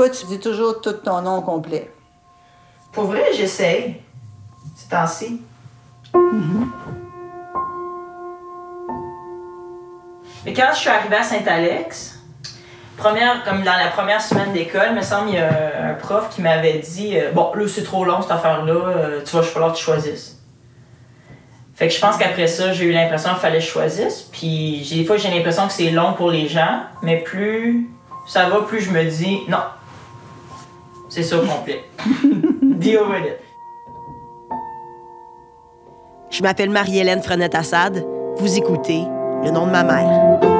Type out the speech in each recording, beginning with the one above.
Toi, tu dis toujours tout ton nom complet. Pour vrai, j'essaye. C'est temps-ci. Mais quand je suis arrivée à Saint-Alex, première, comme dans la première semaine d'école, il me semble il y a un prof qui m'avait dit euh, Bon, là, c'est trop long cette affaire-là, euh, tu vas falloir que tu choisisses. Fait que je pense qu'après ça, j'ai eu l'impression qu'il fallait que je choisisse. Puis j'ai- des fois, j'ai l'impression que c'est long pour les gens, mais plus ça va, plus je me dis Non, c'est ça au complet. Deal with it. Je m'appelle Marie-Hélène Frenette-Assad. Vous écoutez Le nom de ma mère.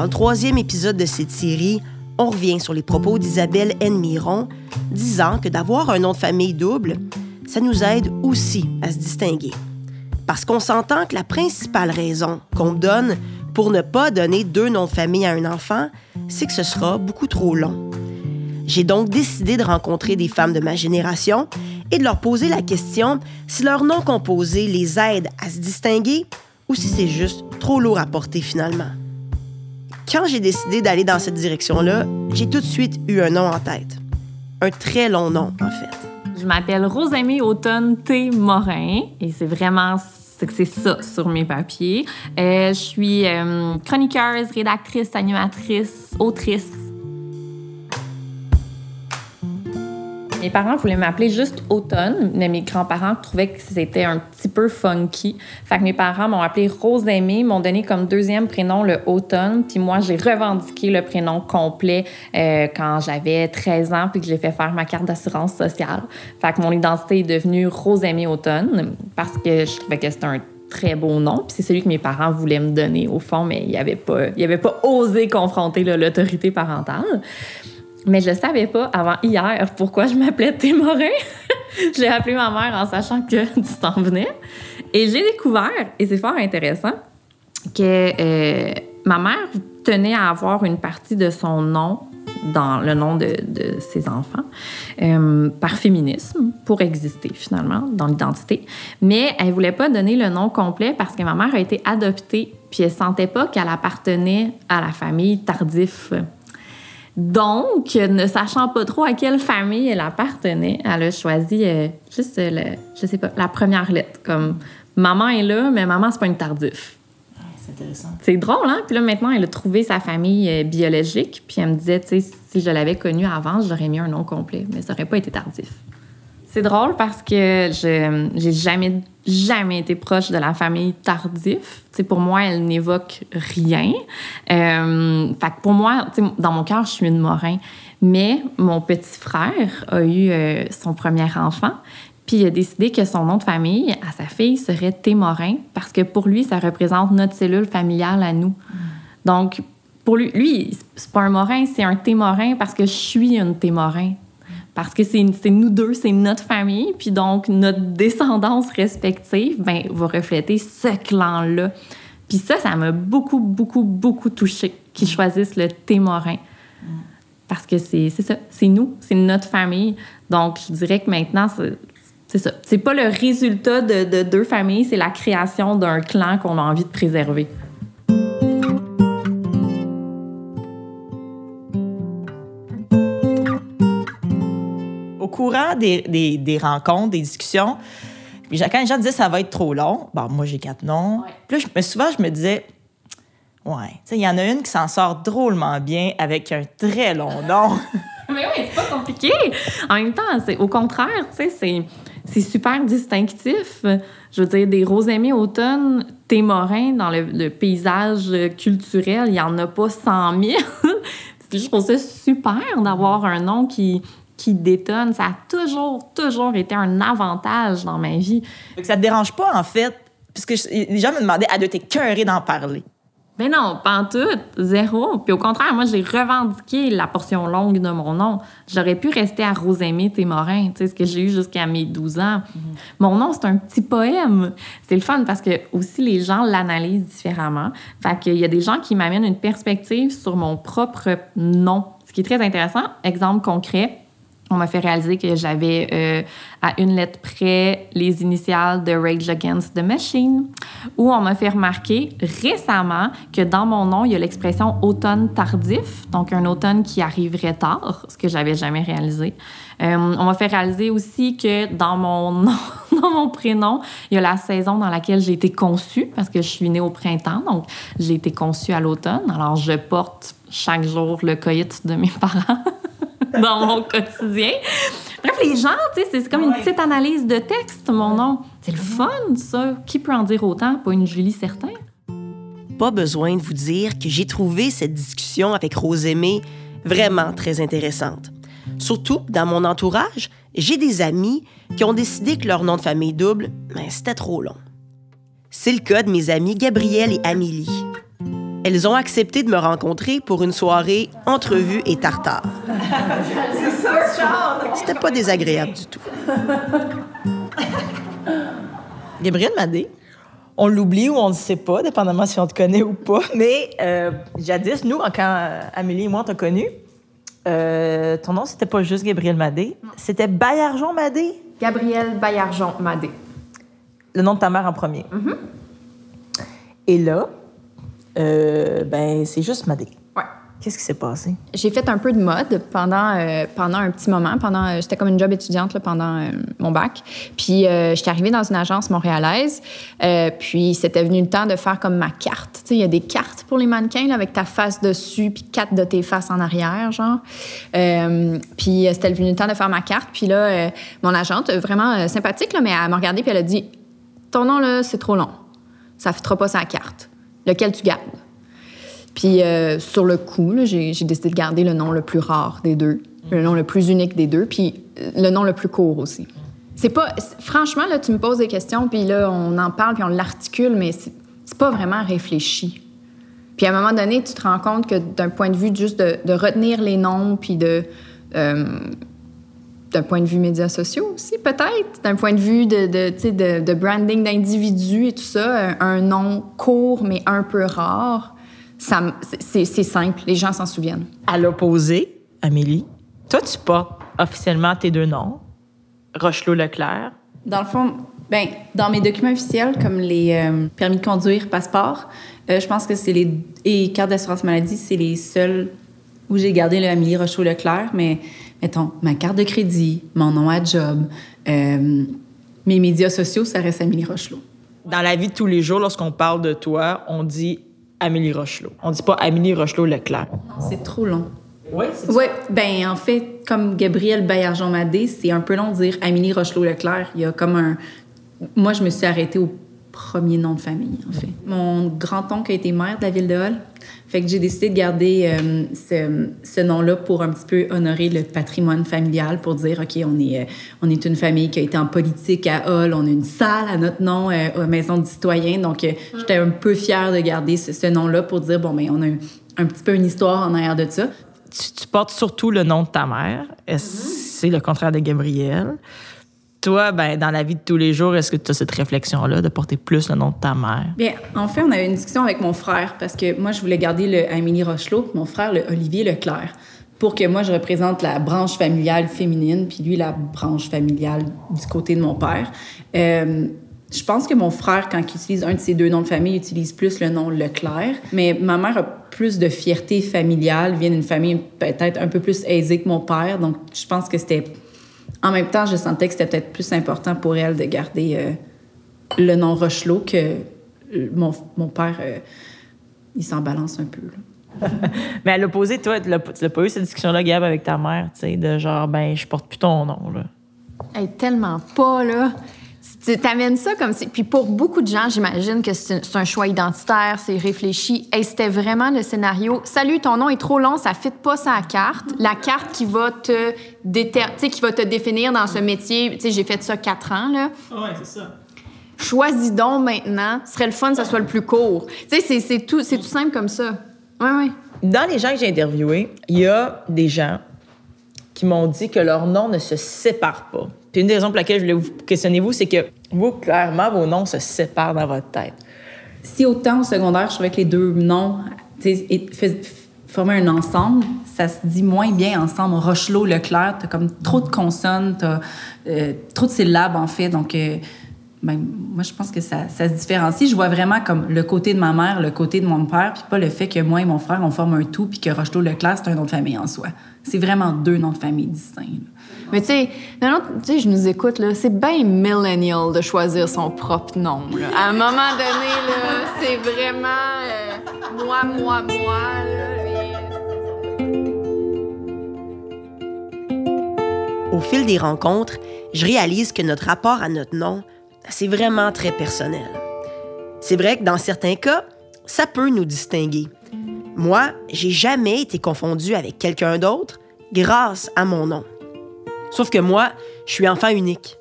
Dans le troisième épisode de cette série, on revient sur les propos d'Isabelle N. Miron, disant que d'avoir un nom de famille double, ça nous aide aussi à se distinguer. Parce qu'on s'entend que la principale raison qu'on donne pour ne pas donner deux noms de famille à un enfant, c'est que ce sera beaucoup trop long. J'ai donc décidé de rencontrer des femmes de ma génération et de leur poser la question si leur nom composé les aide à se distinguer ou si c'est juste trop lourd à porter finalement. Quand j'ai décidé d'aller dans cette direction-là, j'ai tout de suite eu un nom en tête. Un très long nom, en fait. Je m'appelle Rosamie Automne T. Morin et c'est vraiment c'est que c'est ça sur mes papiers. Euh, je suis euh, chroniqueuse, rédactrice, animatrice, autrice. Mes parents voulaient m'appeler juste Automne, mais mes grands-parents trouvaient que c'était un petit peu funky. Fait que mes parents m'ont appelé Rose Aimée, m'ont donné comme deuxième prénom le Automne, puis moi j'ai revendiqué le prénom complet euh, quand j'avais 13 ans puis que j'ai fait faire ma carte d'assurance sociale. Fait que mon identité est devenue Rose Aimée Automne parce que je trouvais que c'était un très beau nom, puis c'est celui que mes parents voulaient me donner au fond, mais ils n'avaient pas, osé confronter l'autorité parentale. Mais je savais pas avant hier pourquoi je m'appelais Témorin. J'ai appelé ma mère en sachant que tu t'en venais. Et j'ai découvert, et c'est fort intéressant, que euh, ma mère tenait à avoir une partie de son nom dans le nom de, ses enfants euh, par féminisme pour exister finalement dans l'identité. Mais elle voulait pas donner le nom complet parce que ma mère a été adoptée puis elle sentait pas qu'elle appartenait à la famille Tardif. Donc, ne sachant pas trop à quelle famille elle appartenait, elle a choisi euh, juste, euh, le, je sais pas, la première lettre. Comme maman est là, mais maman, c'est pas une tardif. C'est intéressant. C'est drôle, hein? Puis là, maintenant, elle a trouvé sa famille euh, biologique. Puis elle me disait, tu sais, si je l'avais connue avant, j'aurais mis un nom complet, mais ça aurait pas été tardif. C'est drôle parce que je j'ai jamais jamais été proche de la famille Tardif. Tu sais, pour moi, elle n'évoque rien. Euh, pour moi, dans mon cœur, je suis une Morin. Mais mon petit frère a eu euh, son premier enfant. Puis il a décidé que son nom de famille à sa fille serait Témorin parce que pour lui, ça représente notre cellule familiale à nous. Donc, pour lui, lui c'est pas un Morin, c'est un Témorin parce que je suis une Témorin. Parce que c'est nous deux, c'est notre famille, puis donc notre descendance respective ben, va refléter ce clan-là. Puis ça, ça m'a beaucoup, beaucoup, beaucoup touché qu'ils choisissent le Témorin. Parce que c'est ça, c'est nous, c'est notre famille. Donc, je dirais que maintenant, c'est c'est ça. C'est pas le résultat de, de deux familles, c'est la création d'un clan qu'on a envie de préserver. Courant des, des- des rencontres, des discussions, puis quand les gens disaient ça va être trop long, bon, moi j'ai quatre noms. Puis là, je- mais souvent, je me disais, ouais, tu sais, il y en a une qui s'en sort drôlement bien avec un très long nom. Mais oui, c'est pas compliqué. En même temps, c'est au contraire, tu sais, c'est, c'est super distinctif. Je veux dire, des Rosémie Automne, Témorin, dans le, le paysage culturel, il y en a pas 100 000. je trouve ça super d'avoir un nom qui, qui détonne. Ça a toujours, toujours été un avantage dans ma vie. Que ça te dérange pas, en fait, puisque les gens me demandaient, ah, de t'écœurer d'en parler. Ben non, pas en tout, zéro. Puis au contraire, moi, j'ai revendiqué la portion longue de mon nom. J'aurais pu rester à Rosémie Témorin, tu sais, ce que j'ai eu jusqu'à mes 12 ans. Mon nom, c'est un petit poème. C'est le fun parce que aussi les gens l'analysent différemment. Fait qu'il y a des gens qui m'amènent une perspective sur mon propre nom, ce qui est très intéressant. Exemple concret, on m'a fait réaliser que j'avais euh, à une lettre près les initiales de Rage Against the Machine, ou on m'a fait remarquer récemment que dans mon nom, il y a l'expression automne tardif, donc un automne qui arriverait tard, ce que j'avais jamais réalisé. Euh, on m'a fait réaliser aussi que dans mon nom, dans mon prénom, il y a la saison dans laquelle j'ai été conçue, parce que je suis née au printemps, donc j'ai été conçue à l'automne. Alors je porte chaque jour le coït de mes parents. dans mon quotidien. Bref, les gens, tu sais, c'est comme une petite analyse de texte, mon nom. C'est le fun, ça. Qui peut en dire autant? Pas une Julie, certain. Pas besoin de vous dire que j'ai trouvé cette discussion avec Rosémée vraiment très intéressante. Surtout dans mon entourage, j'ai des amis qui ont décidé que leur nom de famille double, ben, c'était trop long. C'est le cas de mes amis Gabrielle et Amélie. Elles ont accepté de me rencontrer pour une soirée entrevue et tartare. C'était pas désagréable du tout. Gabrielle Madé, on l'oublie ou on ne sait pas, dépendamment si on te connaît ou pas. Mais euh, jadis, nous, quand euh, Amélie et moi, on t'a connu, euh, ton nom, c'était pas juste Gabrielle Madé, c'était Bayarjon Madé? Gabrielle Bayarjon Madé. Le nom de ta mère en premier. Et là, euh, ben, c'est juste Madé. Ouais. Qu'est-ce qui s'est passé? J'ai fait un peu de mode pendant, euh, pendant un petit moment. Pendant, euh, j'étais comme une job étudiante là, pendant euh, mon bac. Puis euh, j'étais arrivée dans une agence montréalaise. Euh, puis c'était venu le temps de faire comme ma carte. Tu sais, il y a des cartes pour les mannequins là, avec ta face dessus puis quatre de tes faces en arrière, genre. Euh, puis euh, c'était venu le temps de faire ma carte. Puis là, euh, mon agente, euh, vraiment euh, sympathique, là, mais elle m'a regardée puis elle a dit Ton nom, là, c'est trop long. Ça ne fera pas sa carte. Lequel tu gardes? Puis euh, sur le coup, j'ai décidé de garder le nom le plus rare des deux, le nom le plus unique des deux, puis euh, le nom le plus court aussi. C'est pas franchement là, tu me poses des questions, puis là on en parle, puis on l'articule, mais c'est c'est pas vraiment réfléchi. Puis à un moment donné, tu te rends compte que d'un point de vue juste de, de retenir les noms, puis de euh, d'un point de vue médias sociaux aussi, peut-être, d'un point de vue de, de, tu sais, de, de branding d'individus et tout ça, un, un nom court mais un peu rare, c'est c'est simple, les gens s'en souviennent. À l'opposé, Amélie, toi, tu portes officiellement tes deux noms, Rochelot-Leclerc. Dans le fond, ben, dans mes documents officiels, comme les euh, permis de conduire, passeport, euh, je pense que c'est les. et carte d'assurance maladie, c'est les seuls où j'ai gardé le Amélie Rochaud-Leclerc. Mais, mettons, ma carte de crédit, mon nom à job, euh, mes médias sociaux, ça reste Amélie Rochelot. Dans la vie de tous les jours, lorsqu'on parle de toi, on dit Amélie Rochelot. On dit pas Amélie Rochelot-Leclerc. C'est trop long. Oui, c'est Oui, ben en fait, comme Gabrielle Bayarjon-Madé, c'est un peu long de dire Amélie Rochelot-Leclerc. Il y a comme un... Moi, je me suis arrêtée au premier nom de famille, en fait. Mon grand-oncle a été maire de la ville de Hall. Fait que j'ai décidé de garder euh, ce, ce nom-là pour un petit peu honorer le patrimoine familial, pour dire, OK, on est, euh, on est une famille qui a été en politique à Hall, on a une salle à notre nom, euh, à Maison du citoyen. Donc, euh, j'étais un peu fière de garder ce, ce nom-là pour dire, bon, ben on a un, un petit peu une histoire en arrière de ça. tu, tu portes surtout le nom de ta mère. Est-ce- C'est le contraire de Gabrielle. Toi, ben, dans la vie de tous les jours, est-ce que tu as cette réflexion-là de porter plus le nom de ta mère? Bien, en fait, on avait une discussion avec mon frère parce que moi, je voulais garder le Amélie Rochelot, mon frère, le Olivier Leclerc, pour que moi, je représente la branche familiale féminine, puis lui, la branche familiale du côté de mon père. Euh, je pense que mon frère, quand il utilise un de ses deux noms de famille, il utilise plus le nom Leclerc. Mais ma mère a plus de fierté familiale, vient d'une famille peut-être un peu plus aisée que mon père. Donc, je pense que c'était. En même temps, je sentais que c'était peut-être plus important pour elle de garder euh, le nom Rochelot que euh, mon, mon père, euh, il s'en balance un peu. là. Mais à l'opposé, toi, tu l'as pas eu cette discussion-là, Gab, avec ta mère, tu sais, de genre, ben, je porte plus ton nom, là. Hey, tellement pas, là. Tu t'amènes ça comme si. Puis pour beaucoup de gens, j'imagine que c'est un choix identitaire, c'est réfléchi. Et c'était vraiment le scénario. Salut, ton nom est trop long, ça ne fit pas sa carte. La carte qui va te déter... tu sais, qui va te définir dans ce métier. Tu sais, j'ai fait ça quatre ans, là. Ouais, c'est ça. choisis donc maintenant. Ce serait le fun que ça soit le plus court. Tu sais, c'est- tout, c'est tout simple comme ça. Oui, oui. Dans les gens que j'ai interviewés, il y a des gens qui m'ont dit que leurs noms ne se séparent pas. Puis une des raisons pour laquelle je voulais vous questionner vous, c'est que vous, clairement, vos noms se séparent dans votre tête. Si autant au secondaire, je trouvais que les deux noms formaient un ensemble, ça se dit moins bien ensemble. Rochelot, Leclerc, t'as comme trop de consonnes, t'as euh, trop de syllabes, en fait. Donc, euh, ben, moi, je pense que ça, ça se différencie. Je vois vraiment comme le côté de ma mère, le côté de mon père, puis pas le fait que moi et mon frère, on forme un tout, puis que Rochelot, Leclerc, c'est un nom de famille en soi. C'est vraiment deux noms de famille distincts. Mais tu sais, non, tu sais, je nous écoute, là. C'est bien millennial de choisir son propre nom. À un moment donné, là, c'est vraiment euh, moi, moi, moi, là. Au fil des rencontres, je réalise que notre rapport à notre nom, c'est vraiment très personnel. C'est vrai que dans certains cas, ça peut nous distinguer. Moi, j'ai jamais été confondue avec quelqu'un d'autre grâce à mon nom. Sauf que moi, je suis enfant unique.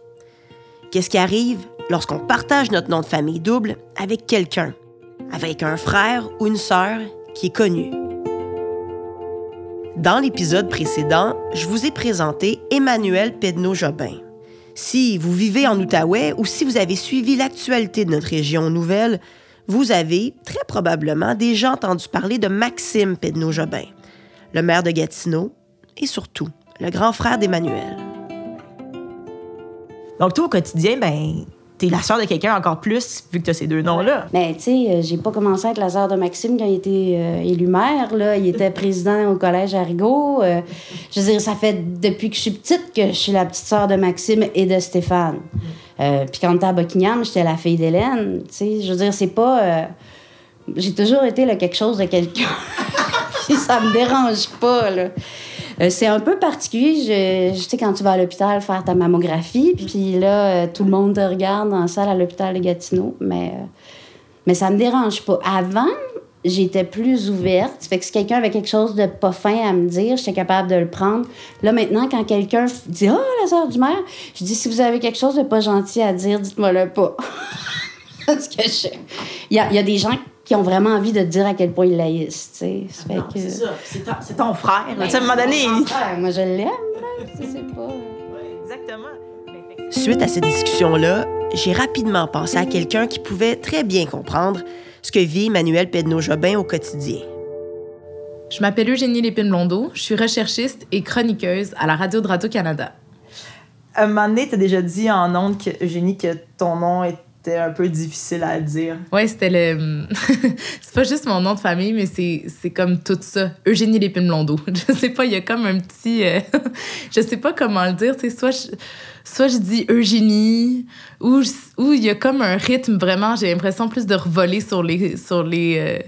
Qu'est-ce qui arrive lorsqu'on partage notre nom de famille double avec quelqu'un, avec un frère ou une sœur qui est connu? Dans l'épisode précédent, je vous ai présenté Emmanuel Pedneau-Jobin. Si vous vivez en Outaouais ou si vous avez suivi l'actualité de notre région nouvelle, vous avez très probablement déjà entendu parler de Maxime Pedneau-Jobin, le maire de Gatineau et surtout le grand frère d'Emmanuel. Donc, toi, au quotidien, ben, t'es la sœur de quelqu'un encore plus, vu que t'as ces deux noms-là. Mais tu sais, euh, j'ai pas commencé à être la sœur de Maxime quand il était euh, élu maire. Là. Il était président au collège Arrigo. Euh, je veux dire, ça fait depuis que je suis petite que je suis la petite sœur de Maxime et de Stéphane. Euh, Puis quand on était à Buckingham, j'étais la fille d'Hélène. Tu sais, je veux dire, c'est pas... euh, J'ai toujours été là, quelque chose de quelqu'un. Puis ça me dérange pas, là. Euh, c'est un peu particulier. Je, sais, quand tu vas à l'hôpital faire ta mammographie, puis là, euh, tout le monde te regarde dans la salle à l'hôpital de Gatineau, mais, euh, mais ça me dérange pas. Avant, j'étais plus ouverte. Fait que si quelqu'un avait quelque chose de pas fin à me dire, j'étais capable de le prendre. Là, maintenant, quand quelqu'un dit « Ah, la sœur du maire », je dis « Si vous avez quelque chose de pas gentil à dire, dites-moi-le pas. » Parce que je... Il y a, il y a des gens qui ont vraiment envie de te dire à quel point ils tu sais. Non, que- c'est ça. C'est ton, c'est ton frère. Ben, Tu sais, à un moment donné. Moi, je l'aime, là. Tu sais, pas... Ouais, exactement. Ben, Suite à cette discussion-là, j'ai rapidement pensé à quelqu'un qui pouvait très bien comprendre ce que vit Emmanuel Pedneau-Jobin au quotidien. Je m'appelle Eugénie Lépine-Blondeau, je suis recherchiste et chroniqueuse à la radio de Radio-Canada. À un moment donné, t'as déjà dit en ondes, que, Eugénie, que ton nom était un peu difficile à dire. Ouais, c'était le. c'est pas juste mon nom de famille, mais c'est, comme tout ça. Eugénie Lépine-Blondeau. Je sais pas, il y a comme un petit. euh, je sais pas comment le dire. Soit je, soit je dis Eugénie, ou ou il y a comme un rythme vraiment, j'ai l'impression plus de revoler sur les. Sur les euh,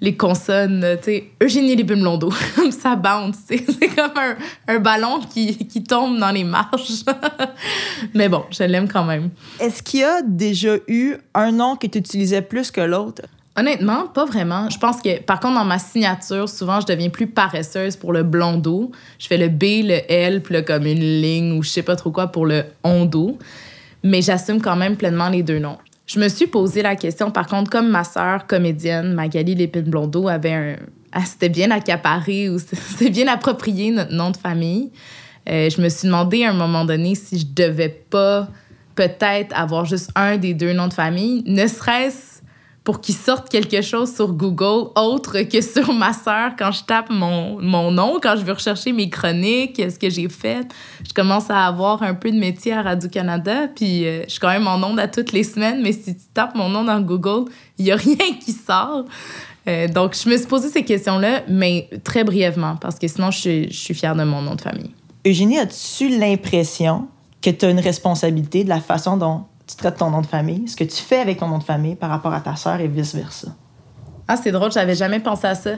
les consonnes, tu sais, Eugénie comme ça bounce, c'est comme un, un ballon qui, qui tombe dans les marches. Mais bon, je l'aime quand même. Est-ce qu'il y a déjà eu un nom que tu utilisais plus que l'autre? Honnêtement, pas vraiment. Je pense que, par contre, dans ma signature, souvent, je deviens plus paresseuse pour le blondeau. Je fais le B, le L, puis là, comme une ligne ou je sais pas trop quoi pour le ondo. Mais j'assume quand même pleinement les deux noms. Je me suis posé la question, par contre, comme ma sœur comédienne, Magali Lépine-Blondeau, avait un... Elle s'était bien accaparée ou c'était bien approprié notre nom de famille. Euh, je me suis demandé à un moment donné si je devais pas peut-être avoir juste un des deux noms de famille, ne serait-ce pour qu'il sorte quelque chose sur Google autre que sur ma sœur quand je tape mon, mon nom, quand je veux rechercher mes chroniques, ce que j'ai fait. Je commence à avoir un peu de métier à Radio-Canada, puis euh, je suis quand même en onde à toutes les semaines, mais si tu tapes mon nom dans Google, il n'y a rien qui sort. Euh, donc, je me suis posé ces questions-là, mais très brièvement, parce que sinon, je je suis fière de mon nom de famille. Eugénie, as-tu l'impression que tu as une responsabilité de la façon dont tu traites ton nom de famille, ce que tu fais avec ton nom de famille par rapport à ta sœur et vice-versa? Ah, c'est drôle, j'avais jamais pensé à ça.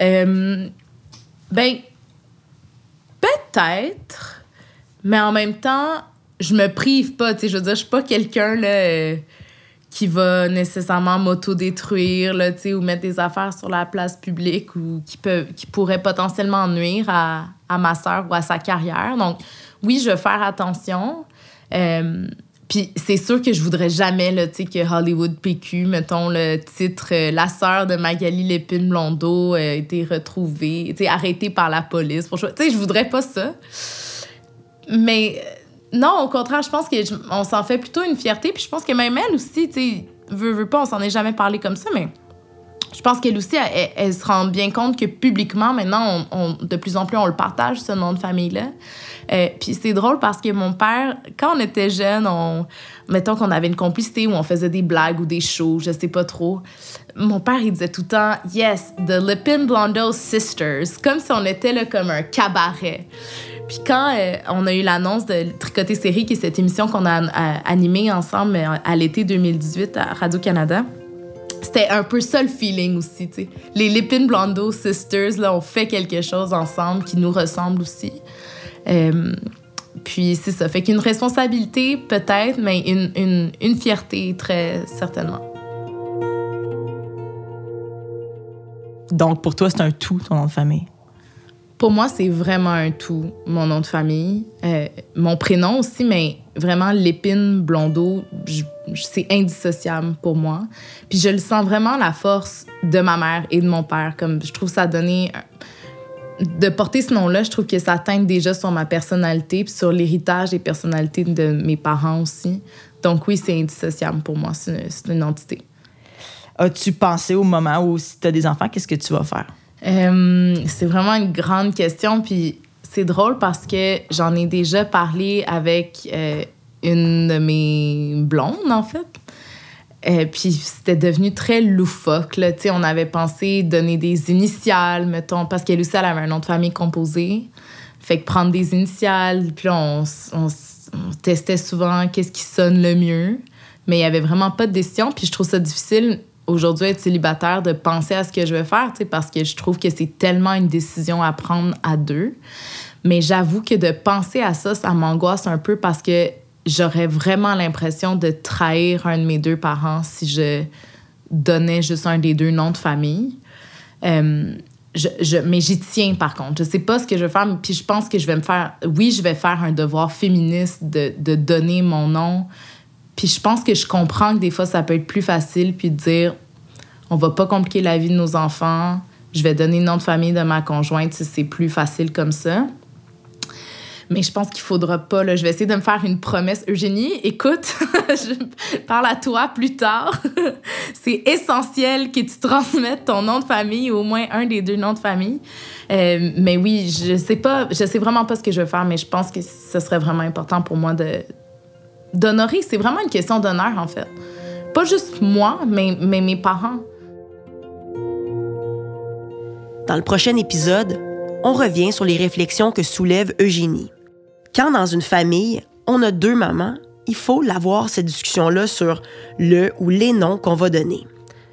Euh, ben, peut-être, mais en même temps, je me prive pas. Tu sais, je veux dire, je suis pas quelqu'un là, euh, qui va nécessairement m'auto-détruire là, ou mettre des affaires sur la place publique ou qui, peut, qui pourrait potentiellement nuire à, à ma sœur ou à sa carrière. Donc, oui, je vais faire attention. Euh, Puis c'est sûr que je voudrais jamais là, que Hollywood PQ, mettons le titre euh, La sœur de Magali Lépine Blondeau a été retrouvée, arrêtée par la police. Pour... Je voudrais pas ça. Mais euh, non, au contraire, je pense qu'on s'en fait plutôt une fierté. Puis je pense que même elle aussi, tu sais, veut, veut pas, on s'en est jamais parlé comme ça, mais je pense qu'elle aussi, elle, se rend bien compte que publiquement, maintenant, de plus en plus, on le partage, ce nom de famille-là. Euh, puis c'est drôle parce que mon père, quand on était jeune, on, mettons qu'on avait une complicité où on faisait des blagues ou des shows, je sais pas trop. Mon père, il disait tout le temps, yes, the Lipin Blondo Sisters, comme si on était là comme un cabaret. Puis quand euh, on a eu l'annonce de Tricoter Série, qui est cette émission qu'on a animée ensemble euh, à l'été 2018 à Radio-Canada, c'était un peu ça le feeling aussi, tu sais. Les Lipin Blondo Sisters, là, ont fait quelque chose ensemble qui nous ressemble aussi. Euh, puis c'est ça. Fait qu'une responsabilité, peut-être, mais une, une, une fierté, très certainement. Donc, pour toi, c'est un tout, ton nom de famille? Pour moi, c'est vraiment un tout, mon nom de famille. Euh, mon prénom aussi, mais vraiment, l'épine blondeau, c'est indissociable pour moi. Puis je le sens vraiment la force de ma mère et de mon père. Comme je trouve ça donné de porter ce nom-là, je trouve que ça teinte déjà sur ma personnalité, puis sur l'héritage et personnalités de mes parents aussi. Donc oui, c'est indissociable pour moi, c'est une, entité. As-tu pensé au moment où si tu as des enfants, qu'est-ce que tu vas faire? Euh, c'est vraiment une grande question, puis c'est drôle parce que j'en ai déjà parlé avec euh, une de mes blondes, en fait. Euh, puis c'était devenu très loufoque. Là. on avait pensé donner des initiales, mettons, parce qu'elle aussi, elle avait un nom de famille composé. Fait que prendre des initiales, puis on, on, testait souvent qu'est-ce qui sonne le mieux. Mais il n'y avait vraiment pas de décision. Puis je trouve ça difficile aujourd'hui être célibataire de penser à ce que je vais faire, parce que je trouve que c'est tellement une décision à prendre à deux. Mais j'avoue que de penser à ça, ça m'angoisse un peu parce que j'aurais vraiment l'impression de trahir un de mes deux parents si je donnais juste un des deux noms de famille. Euh, je, mais j'y tiens par contre. Je sais pas ce que je vais faire, puis je pense que je vais me faire. Oui, je vais faire un devoir féministe de, de donner mon nom. Puis je pense que je comprends que des fois ça peut être plus facile, puis de dire on va pas compliquer la vie de nos enfants. Je vais donner le nom de famille de ma conjointe si c'est plus facile comme ça. Mais je pense qu'il faudra pas. Là. Je vais essayer de me faire une promesse. Eugénie, écoute, je parle à toi plus tard. c'est essentiel que tu transmettes ton nom de famille, ou au moins un des deux noms de famille. Euh, mais oui, je sais pas, je sais vraiment pas ce que je vais faire, mais je pense que ce serait vraiment important pour moi de d'honorer. C'est vraiment une question d'honneur, en fait. Pas juste moi, mais, mais mes parents. Dans le prochain épisode, on revient sur les réflexions que soulève Eugénie. Quand dans une famille, on a deux mamans, il faut l'avoir cette discussion-là sur le ou les noms qu'on va donner.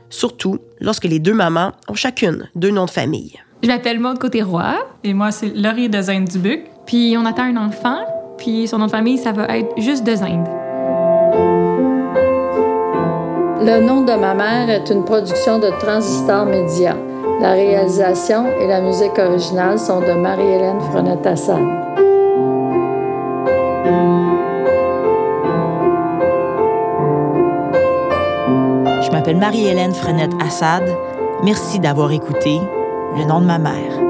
Surtout lorsque les deux mamans ont chacune deux noms de famille. Je m'appelle Maud Côté-Roi. Et moi, c'est Laurie de Zinde-Dubuc. Puis on attend un enfant, puis son nom de famille, ça va être juste de Zinde. Le nom de ma mère est une production de Transistor Média. La réalisation et la musique originale sont de Marie-Hélène Frenette-Assad. Je m'appelle Marie-Hélène Frenette-Assad. Merci d'avoir écouté Le nom de ma mère.